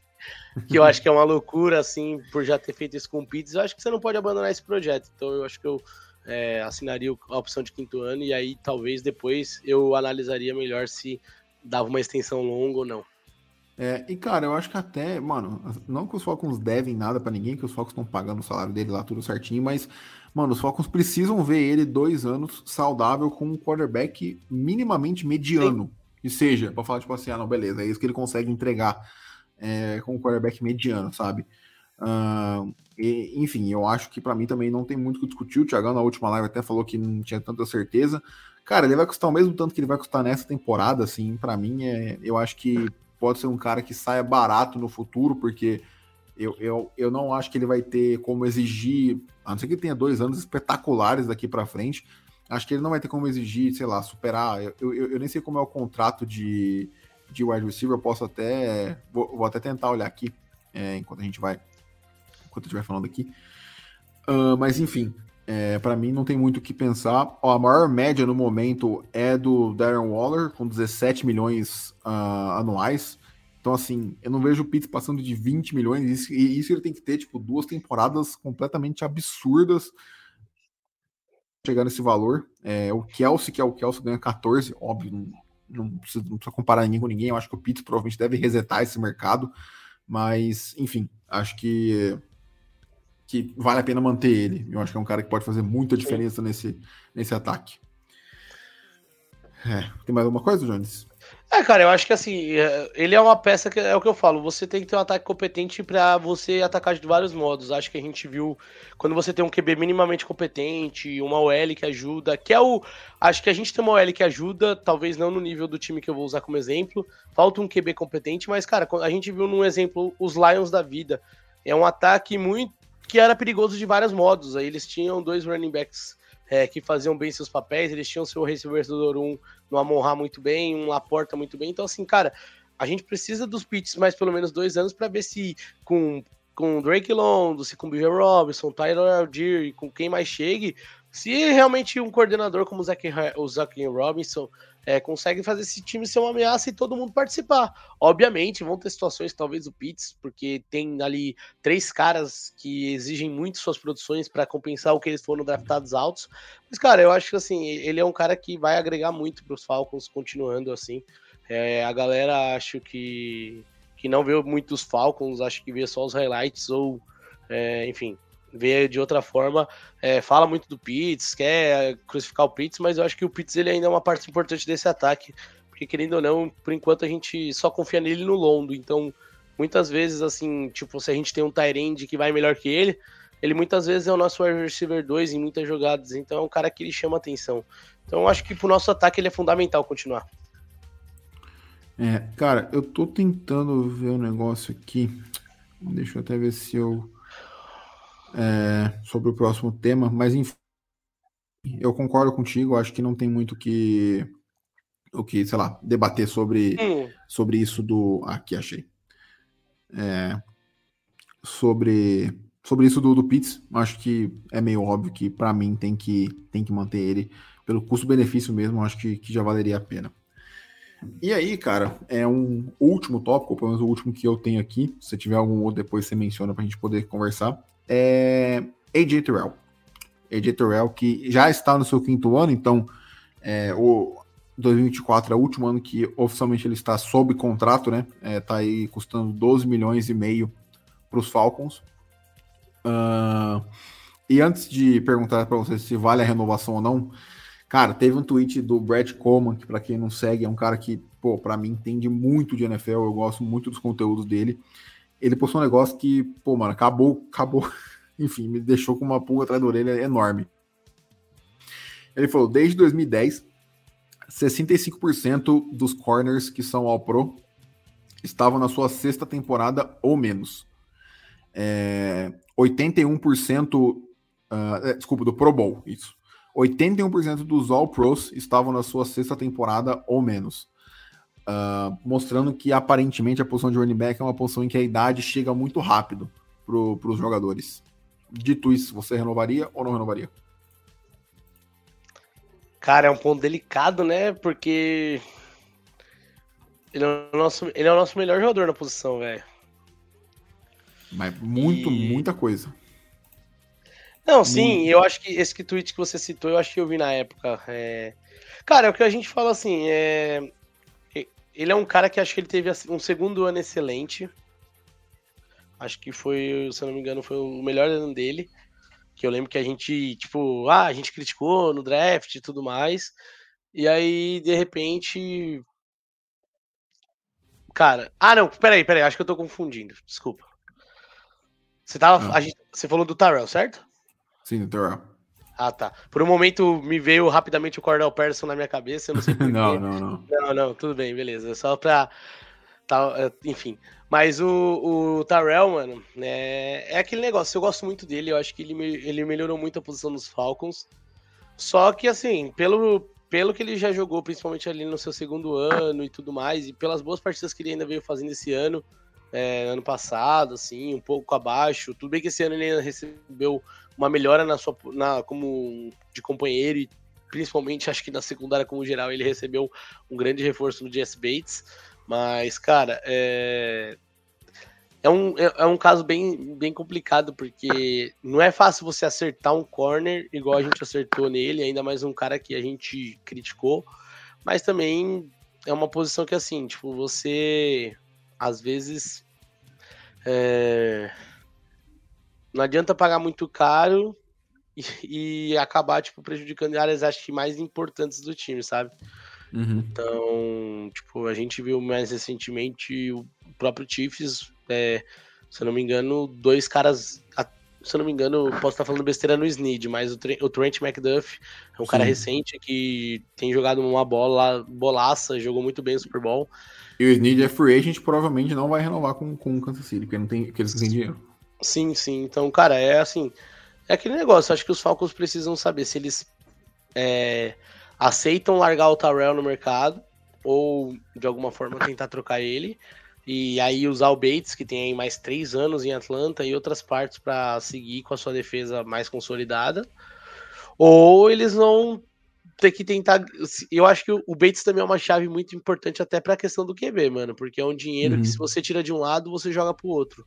que eu acho que é uma loucura, assim, por já ter feito isso com o Pitts, eu acho que você não pode abandonar esse projeto. Então eu acho que eu é, assinaria a opção de quinto ano e aí talvez depois eu analisaria melhor se dava uma extensão longa ou não. É, e cara, eu acho que até, mano, não que os Falcons devem nada para ninguém, que os Falcons estão pagando o salário dele lá tudo certinho, mas, mano, os Falcons precisam ver ele dois anos saudável com um quarterback minimamente mediano. Sim. Que seja, para falar, tipo assim, ah, não, beleza, é isso que ele consegue entregar é, com um quarterback mediano, sabe? Uh, e, enfim, eu acho que para mim também não tem muito o que discutir. O Thiagão na última live até falou que não tinha tanta certeza. Cara, ele vai custar o mesmo tanto que ele vai custar nessa temporada, assim, para mim é, eu acho que pode ser um cara que saia barato no futuro, porque eu, eu, eu não acho que ele vai ter como exigir, a não ser que ele tenha dois anos espetaculares daqui para frente, acho que ele não vai ter como exigir, sei lá, superar. Eu, eu, eu nem sei como é o contrato de, de wide receiver, eu posso até. Vou, vou até tentar olhar aqui é, enquanto a gente vai enquanto eu estiver falando aqui. Uh, mas enfim, é, para mim não tem muito o que pensar. Ó, a maior média no momento é do Darren Waller, com 17 milhões uh, anuais. Então, assim, eu não vejo o Pitts passando de 20 milhões. E isso ele tem que ter, tipo, duas temporadas completamente absurdas chegar nesse valor. É, o Kelsey, que é o Kelsey, ganha 14, óbvio, não, não, precisa, não precisa comparar ninguém com ninguém. Eu acho que o Pitts provavelmente deve resetar esse mercado. Mas, enfim, acho que que vale a pena manter ele. Eu acho que é um cara que pode fazer muita diferença nesse, nesse ataque. É, tem mais alguma coisa, Jones? É, cara, eu acho que assim, é, ele é uma peça que é o que eu falo, você tem que ter um ataque competente para você atacar de vários modos. Acho que a gente viu quando você tem um QB minimamente competente, uma OL que ajuda, que é o. Acho que a gente tem uma OL que ajuda, talvez não no nível do time que eu vou usar como exemplo. Falta um QB competente, mas, cara, a gente viu num exemplo os Lions da vida. É um ataque muito que era perigoso de vários modos. Aí eles tinham dois running backs é, que faziam bem seus papéis, eles tinham seu recebedor um no Amorra muito bem, um Laporta muito bem. Então, assim, cara, a gente precisa dos pits mais pelo menos dois anos para ver se com com Drake London, se com Bill Robinson, Tyler Algier, com quem mais chegue, se realmente um coordenador como o Zach, o Zach Robinson é, consegue fazer esse time ser uma ameaça e todo mundo participar. Obviamente, vão ter situações, talvez o Pitts, porque tem ali três caras que exigem muito suas produções para compensar o que eles foram draftados altos. Mas, cara, eu acho que assim, ele é um cara que vai agregar muito para os Falcons, continuando assim. É, a galera acho que, que não vê muito os Falcons, acho que vê só os highlights ou, é, enfim, vê de outra forma, é, fala muito do Pitts, quer crucificar o Pitts, mas eu acho que o Pitts ele ainda é uma parte importante desse ataque, porque querendo ou não, por enquanto a gente só confia nele no Londo, então muitas vezes assim, tipo, se a gente tem um Tyrande que vai melhor que ele, ele muitas vezes é o nosso receiver 2 em muitas jogadas, então é um cara que ele chama atenção. Então eu acho que pro nosso ataque ele é fundamental continuar. É, cara, eu tô tentando ver um negócio aqui. Deixa eu até ver se eu. É, sobre o próximo tema, mas enfim. Eu concordo contigo, acho que não tem muito que. O que, sei lá, debater sobre, hum. sobre isso do. Aqui, achei. É, sobre sobre isso do, do Pitts, acho que é meio óbvio que para mim tem que, tem que manter ele pelo custo-benefício mesmo, acho que, que já valeria a pena. E aí, cara, é um último tópico, pelo menos o último que eu tenho aqui. Se tiver algum outro, depois você menciona pra gente poder conversar. É AJ Terrell. AJ Terrell, que já está no seu quinto ano, então é, o 2024 é o último ano que oficialmente ele está sob contrato, né? É, tá aí custando 12 milhões e meio para os Falcons. Uh, e antes de perguntar para você se vale a renovação ou não, cara, teve um tweet do Brad Coleman, que para quem não segue, é um cara que, pô, para mim entende muito de NFL, eu gosto muito dos conteúdos dele. Ele postou um negócio que, pô, mano, acabou, acabou, enfim, me deixou com uma pulga atrás da orelha enorme. Ele falou: desde 2010, 65% dos corners que são All Pro estavam na sua sexta temporada ou menos. É, 81%, uh, é, desculpa, do Pro Bowl, isso. 81% dos All Pros estavam na sua sexta temporada ou menos. Uh, mostrando que aparentemente a posição de running back é uma posição em que a idade chega muito rápido para os jogadores. Dito isso, você renovaria ou não renovaria? Cara, é um ponto delicado, né? Porque ele é o nosso, ele é o nosso melhor jogador na posição, velho. Mas muito, e... muita coisa. Não, sim, muito. eu acho que esse tweet que você citou, eu acho que eu vi na época. É... Cara, é o que a gente fala assim, é... ele é um cara que acho que ele teve assim, um segundo ano excelente. Acho que foi, se eu não me engano, foi o melhor ano dele. Que eu lembro que a gente, tipo, ah, a gente criticou no draft e tudo mais. E aí, de repente. Cara. Ah, não, peraí, peraí, acho que eu tô confundindo. Desculpa. Você, tava, ah. gente, você falou do Tyrell, certo? Sim, do Tyrell. Ah, tá. Por um momento me veio rapidamente o Cordell Patterson na minha cabeça, eu não sei por não, não, não. Não, não, tudo bem, beleza. Só pra. Tá, enfim. Mas o, o Tyrell, mano, é, é aquele negócio. Eu gosto muito dele, eu acho que ele, ele melhorou muito a posição dos Falcons. Só que, assim, pelo, pelo que ele já jogou, principalmente ali no seu segundo ano e tudo mais, e pelas boas partidas que ele ainda veio fazendo esse ano, é, ano passado, assim, um pouco abaixo. Tudo bem que esse ano ele recebeu uma melhora na sua, na, como de companheiro e principalmente acho que na secundária como geral ele recebeu um grande reforço no Jess Bates. Mas, cara, é, é um, é, é, um caso bem, bem complicado, porque não é fácil você acertar um corner igual a gente acertou nele, ainda mais um cara que a gente criticou, mas também é uma posição que, assim, tipo, você às vezes é... não adianta pagar muito caro e, e, acabar tipo prejudicando áreas acho que mais importantes do time, sabe? Uhum. Então, tipo, a gente viu mais recentemente o próprio Chiefs, é, se eu não me engano, dois caras se eu não me engano, posso estar falando besteira no Snead, mas o, o Trent McDuff é um Sim. cara recente que tem jogado uma bola bolaça, jogou muito bem no Super Bowl. E o Snead é free agent, provavelmente não vai renovar com, com o Kansas City, porque, não tem, porque eles não têm dinheiro. Sim, sim. Então, cara, é assim. É aquele negócio. Acho que os Falcons precisam saber se eles é, aceitam largar o Tyrell no mercado ou de alguma forma tentar trocar ele. E aí usar o Bates, que tem aí mais três anos em Atlanta e outras partes para seguir com a sua defesa mais consolidada. Ou eles vão ter que tentar. Eu acho que o Bates também é uma chave muito importante até para a questão do QB, mano, porque é um dinheiro uhum. que se você tira de um lado, você joga pro outro.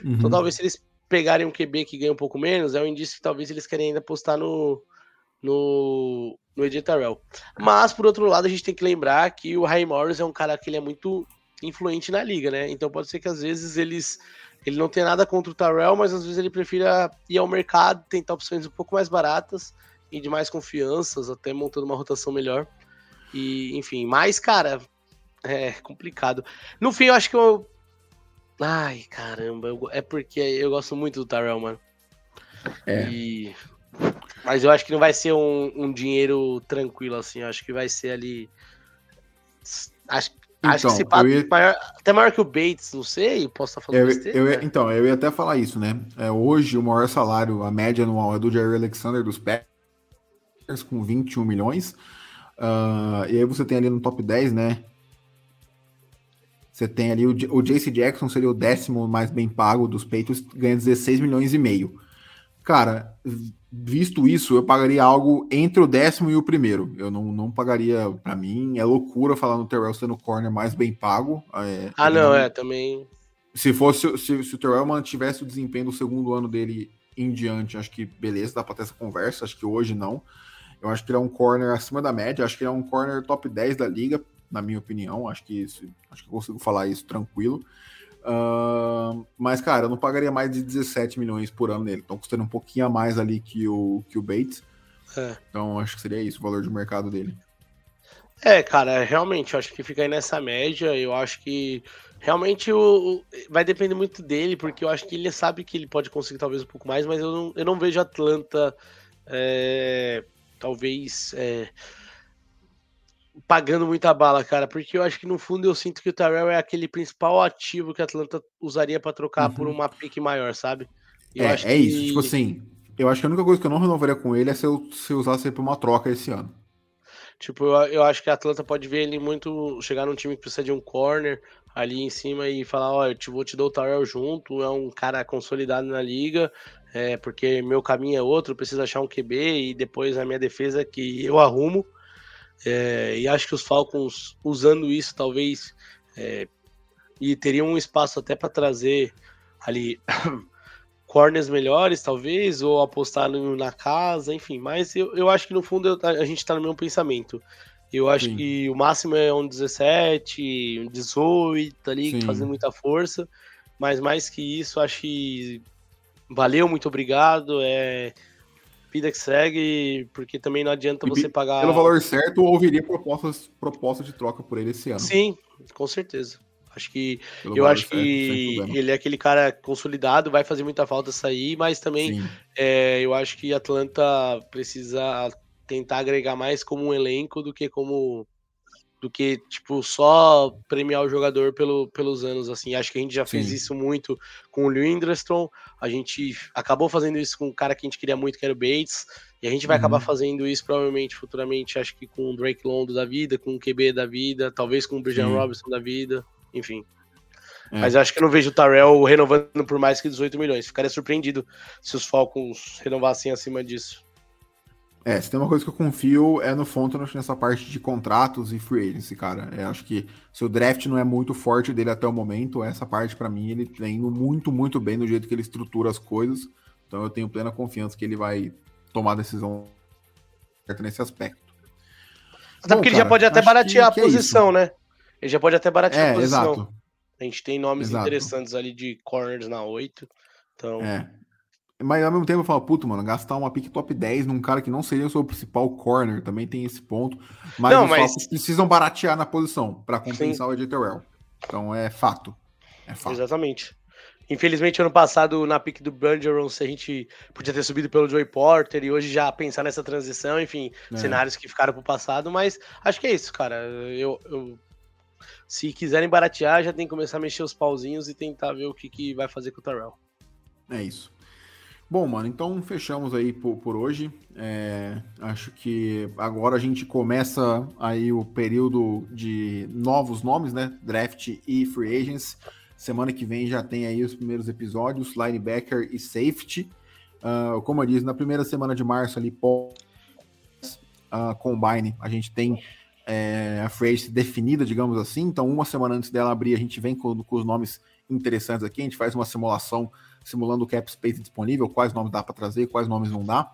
Então, uhum. Então talvez se eles pegarem um QB que ganha um pouco menos, é um indício que talvez eles querem ainda apostar no no no Editarel. Mas por outro lado, a gente tem que lembrar que o Ray Morris é um cara que ele é muito influente na liga, né? Então pode ser que às vezes eles ele não tenha nada contra o Tarell, mas às vezes ele prefira ir ao mercado, tentar opções um pouco mais baratas e de mais confianças, até montando uma rotação melhor. E, enfim, mas, cara, é complicado. No fim, eu acho que eu. Ai, caramba, eu... é porque eu gosto muito do Tyrell, mano. É. E... Mas eu acho que não vai ser um, um dinheiro tranquilo, assim. Eu acho que vai ser ali. Acho, então, acho que se passa ia... maior, até maior que o Bates, não sei, posso estar falando eu, besteira, eu ia, Então, eu ia até falar isso, né? É, hoje o maior salário, a média anual é do Jerry Alexander dos Packers, com 21 milhões. Uh, e aí você tem ali no top 10, né? Você tem ali o, o JC Jackson, seria o décimo mais bem pago dos Patriots, ganha 16 milhões e meio. Cara, visto isso, eu pagaria algo entre o décimo e o primeiro. Eu não, não pagaria, para mim, é loucura falar no Terrell sendo o corner mais bem pago. É, ah, não, é, também. Se fosse, se, se o Terrell mantivesse o desempenho do segundo ano dele em diante, acho que beleza, dá pra ter essa conversa, acho que hoje não. Eu acho que ele é um corner acima da média, acho que ele é um corner top 10 da liga, na minha opinião. Acho que isso, acho que consigo falar isso tranquilo. Uh, mas, cara, eu não pagaria mais de 17 milhões por ano nele. Então, custando um pouquinho a mais ali que o, que o Bates. É. Então, acho que seria isso, o valor de mercado dele. É, cara, realmente, eu acho que fica aí nessa média. Eu acho que realmente o, vai depender muito dele, porque eu acho que ele sabe que ele pode conseguir talvez um pouco mais, mas eu não, eu não vejo Atlanta é, talvez é, pagando muita bala, cara, porque eu acho que no fundo eu sinto que o Tyrell é aquele principal ativo que a Atlanta usaria para trocar uhum. por uma pique maior, sabe? Eu é, é que... isso, tipo assim, eu acho que a única coisa que eu não renovaria com ele é se eu, se eu usasse ele pra uma troca esse ano. Tipo, eu, eu acho que a Atlanta pode ver ele muito chegar num time que precisa de um corner ali em cima e falar, ó, eu te, vou te dar o Tyrell junto, é um cara consolidado na liga, é, porque meu caminho é outro, preciso achar um QB e depois a minha defesa que eu arrumo. É, e acho que os Falcons, usando isso, talvez, é, e teriam um espaço até para trazer ali corners melhores, talvez, ou apostar na casa, enfim. Mas eu, eu acho que no fundo a gente está no mesmo pensamento. Eu acho Sim. que o máximo é um 17, um 18 ali, Sim. fazendo muita força. Mas mais que isso, acho que valeu, muito obrigado. É, vida que segue, porque também não adianta você pagar. Pelo valor certo, ouviria propostas, propostas de troca por ele esse ano. Sim, com certeza. Acho que Pelo eu acho certo, que ele é aquele cara consolidado, vai fazer muita falta sair, mas também é, eu acho que Atlanta precisa tentar agregar mais como um elenco do que como do que, tipo, só premiar o jogador pelo, pelos anos, assim. Acho que a gente já Sim. fez isso muito com o Lindstrom, a gente acabou fazendo isso com o cara que a gente queria muito, que era o Bates, e a gente vai uhum. acabar fazendo isso provavelmente futuramente, acho que com o Drake Londo da vida, com o QB da vida, talvez com o Brian Robinson da vida, enfim. É. Mas eu acho que não vejo o Tarell renovando por mais que 18 milhões. Ficaria surpreendido se os Falcons renovassem acima disso. É, se tem uma coisa que eu confio é no Fontenot nessa parte de contratos e free agency, cara. Eu acho que se o draft não é muito forte dele até o momento, essa parte para mim ele tá indo muito, muito bem do jeito que ele estrutura as coisas. Então eu tenho plena confiança que ele vai tomar a decisão certa nesse aspecto. Até Bom, porque ele já pode até baratear que, a é posição, é né? Ele já pode até baratear é, a posição. Exato. A gente tem nomes exato. interessantes ali de corners na 8. Então. É. Mas ao mesmo tempo eu falo, puto, mano, gastar uma pick top 10 num cara que não seria o seu principal corner, também tem esse ponto. Mas não, os mas... Precisam baratear na posição para compensar Sim. o Ed Terrell. Então é fato. É fato. Exatamente. Infelizmente, ano passado, na pick do Bergeron, a gente podia ter subido pelo Joey Porter e hoje já pensar nessa transição, enfim, é. cenários que ficaram pro passado, mas acho que é isso, cara. Eu, eu, se quiserem baratear, já tem que começar a mexer os pauzinhos e tentar ver o que, que vai fazer com o Terrell. É isso. Bom, mano, então fechamos aí por, por hoje. É, acho que agora a gente começa aí o período de novos nomes, né? Draft e free agents. Semana que vem já tem aí os primeiros episódios, linebacker e safety. Uh, como eu disse, na primeira semana de março ali, pós uh, combine, a gente tem é, a free definida, digamos assim. Então, uma semana antes dela abrir, a gente vem com, com os nomes interessantes aqui. A gente faz uma simulação simulando o cap space disponível, quais nomes dá para trazer, quais nomes não dá.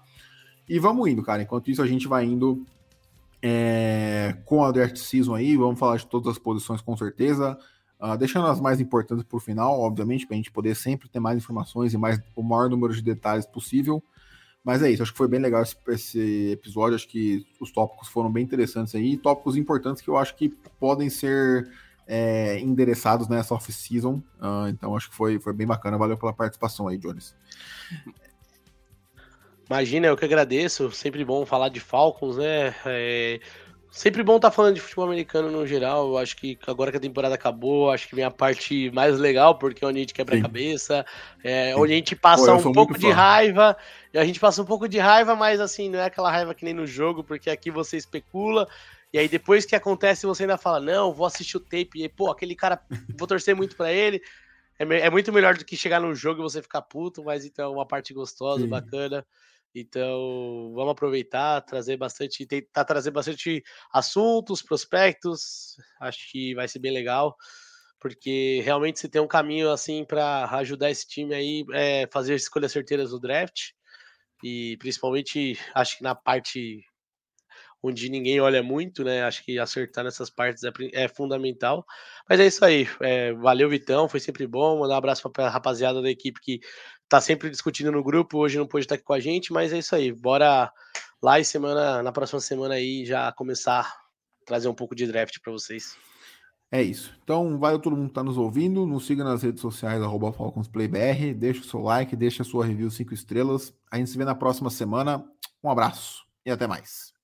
E vamos indo, cara. Enquanto isso, a gente vai indo é, com a draft season aí. Vamos falar de todas as posições com certeza. Uh, deixando as mais importantes para o final, obviamente, para a gente poder sempre ter mais informações e mais o maior número de detalhes possível. Mas é isso, acho que foi bem legal esse, esse, episódio. Acho que os tópicos foram bem interessantes aí, tópicos importantes que eu acho que podem ser é, endereçados nessa off-season. Uh, então acho que foi, foi bem bacana. Valeu pela participação aí, Jones. Imagina, eu que agradeço. Sempre bom falar de Falcons, né? É... Sempre bom estar tá falando de futebol americano no geral. Eu acho que agora que a temporada acabou, acho que vem a parte mais legal, porque é onde a gente quebra Sim. a cabeça, é, onde a gente passa Pô, um pouco de fã. raiva. E a gente passa um pouco de raiva, mas assim, não é aquela raiva que nem no jogo, porque aqui você especula. E aí depois que acontece, você ainda fala: Não, vou assistir o tape. E aí, pô, aquele cara, vou torcer muito para ele. É, é, muito melhor do que chegar no jogo e você ficar puto, mas então é uma parte gostosa, Sim. bacana. Então, vamos aproveitar, trazer bastante, tentar trazer bastante assuntos, prospectos. Acho que vai ser bem legal, porque realmente se tem um caminho assim para ajudar esse time aí, é fazer escolhas certeiras no draft. E principalmente, acho que na parte onde ninguém olha muito, né? Acho que acertar nessas partes é, é fundamental. Mas é isso aí. É, valeu, Vitão. Foi sempre bom. Mandar um abraço para a rapaziada da equipe que tá sempre discutindo no grupo. Hoje não pôde estar aqui com a gente, mas é isso aí. Bora lá e semana, na próxima semana aí já começar a trazer um pouco de draft para vocês. É isso. Então, valeu todo mundo que está nos ouvindo. Nos siga nas redes sociais, arroba FalconsPlayBR. Deixa o seu like, deixa a sua review 5 estrelas. A gente se vê na próxima semana. Um abraço e até mais.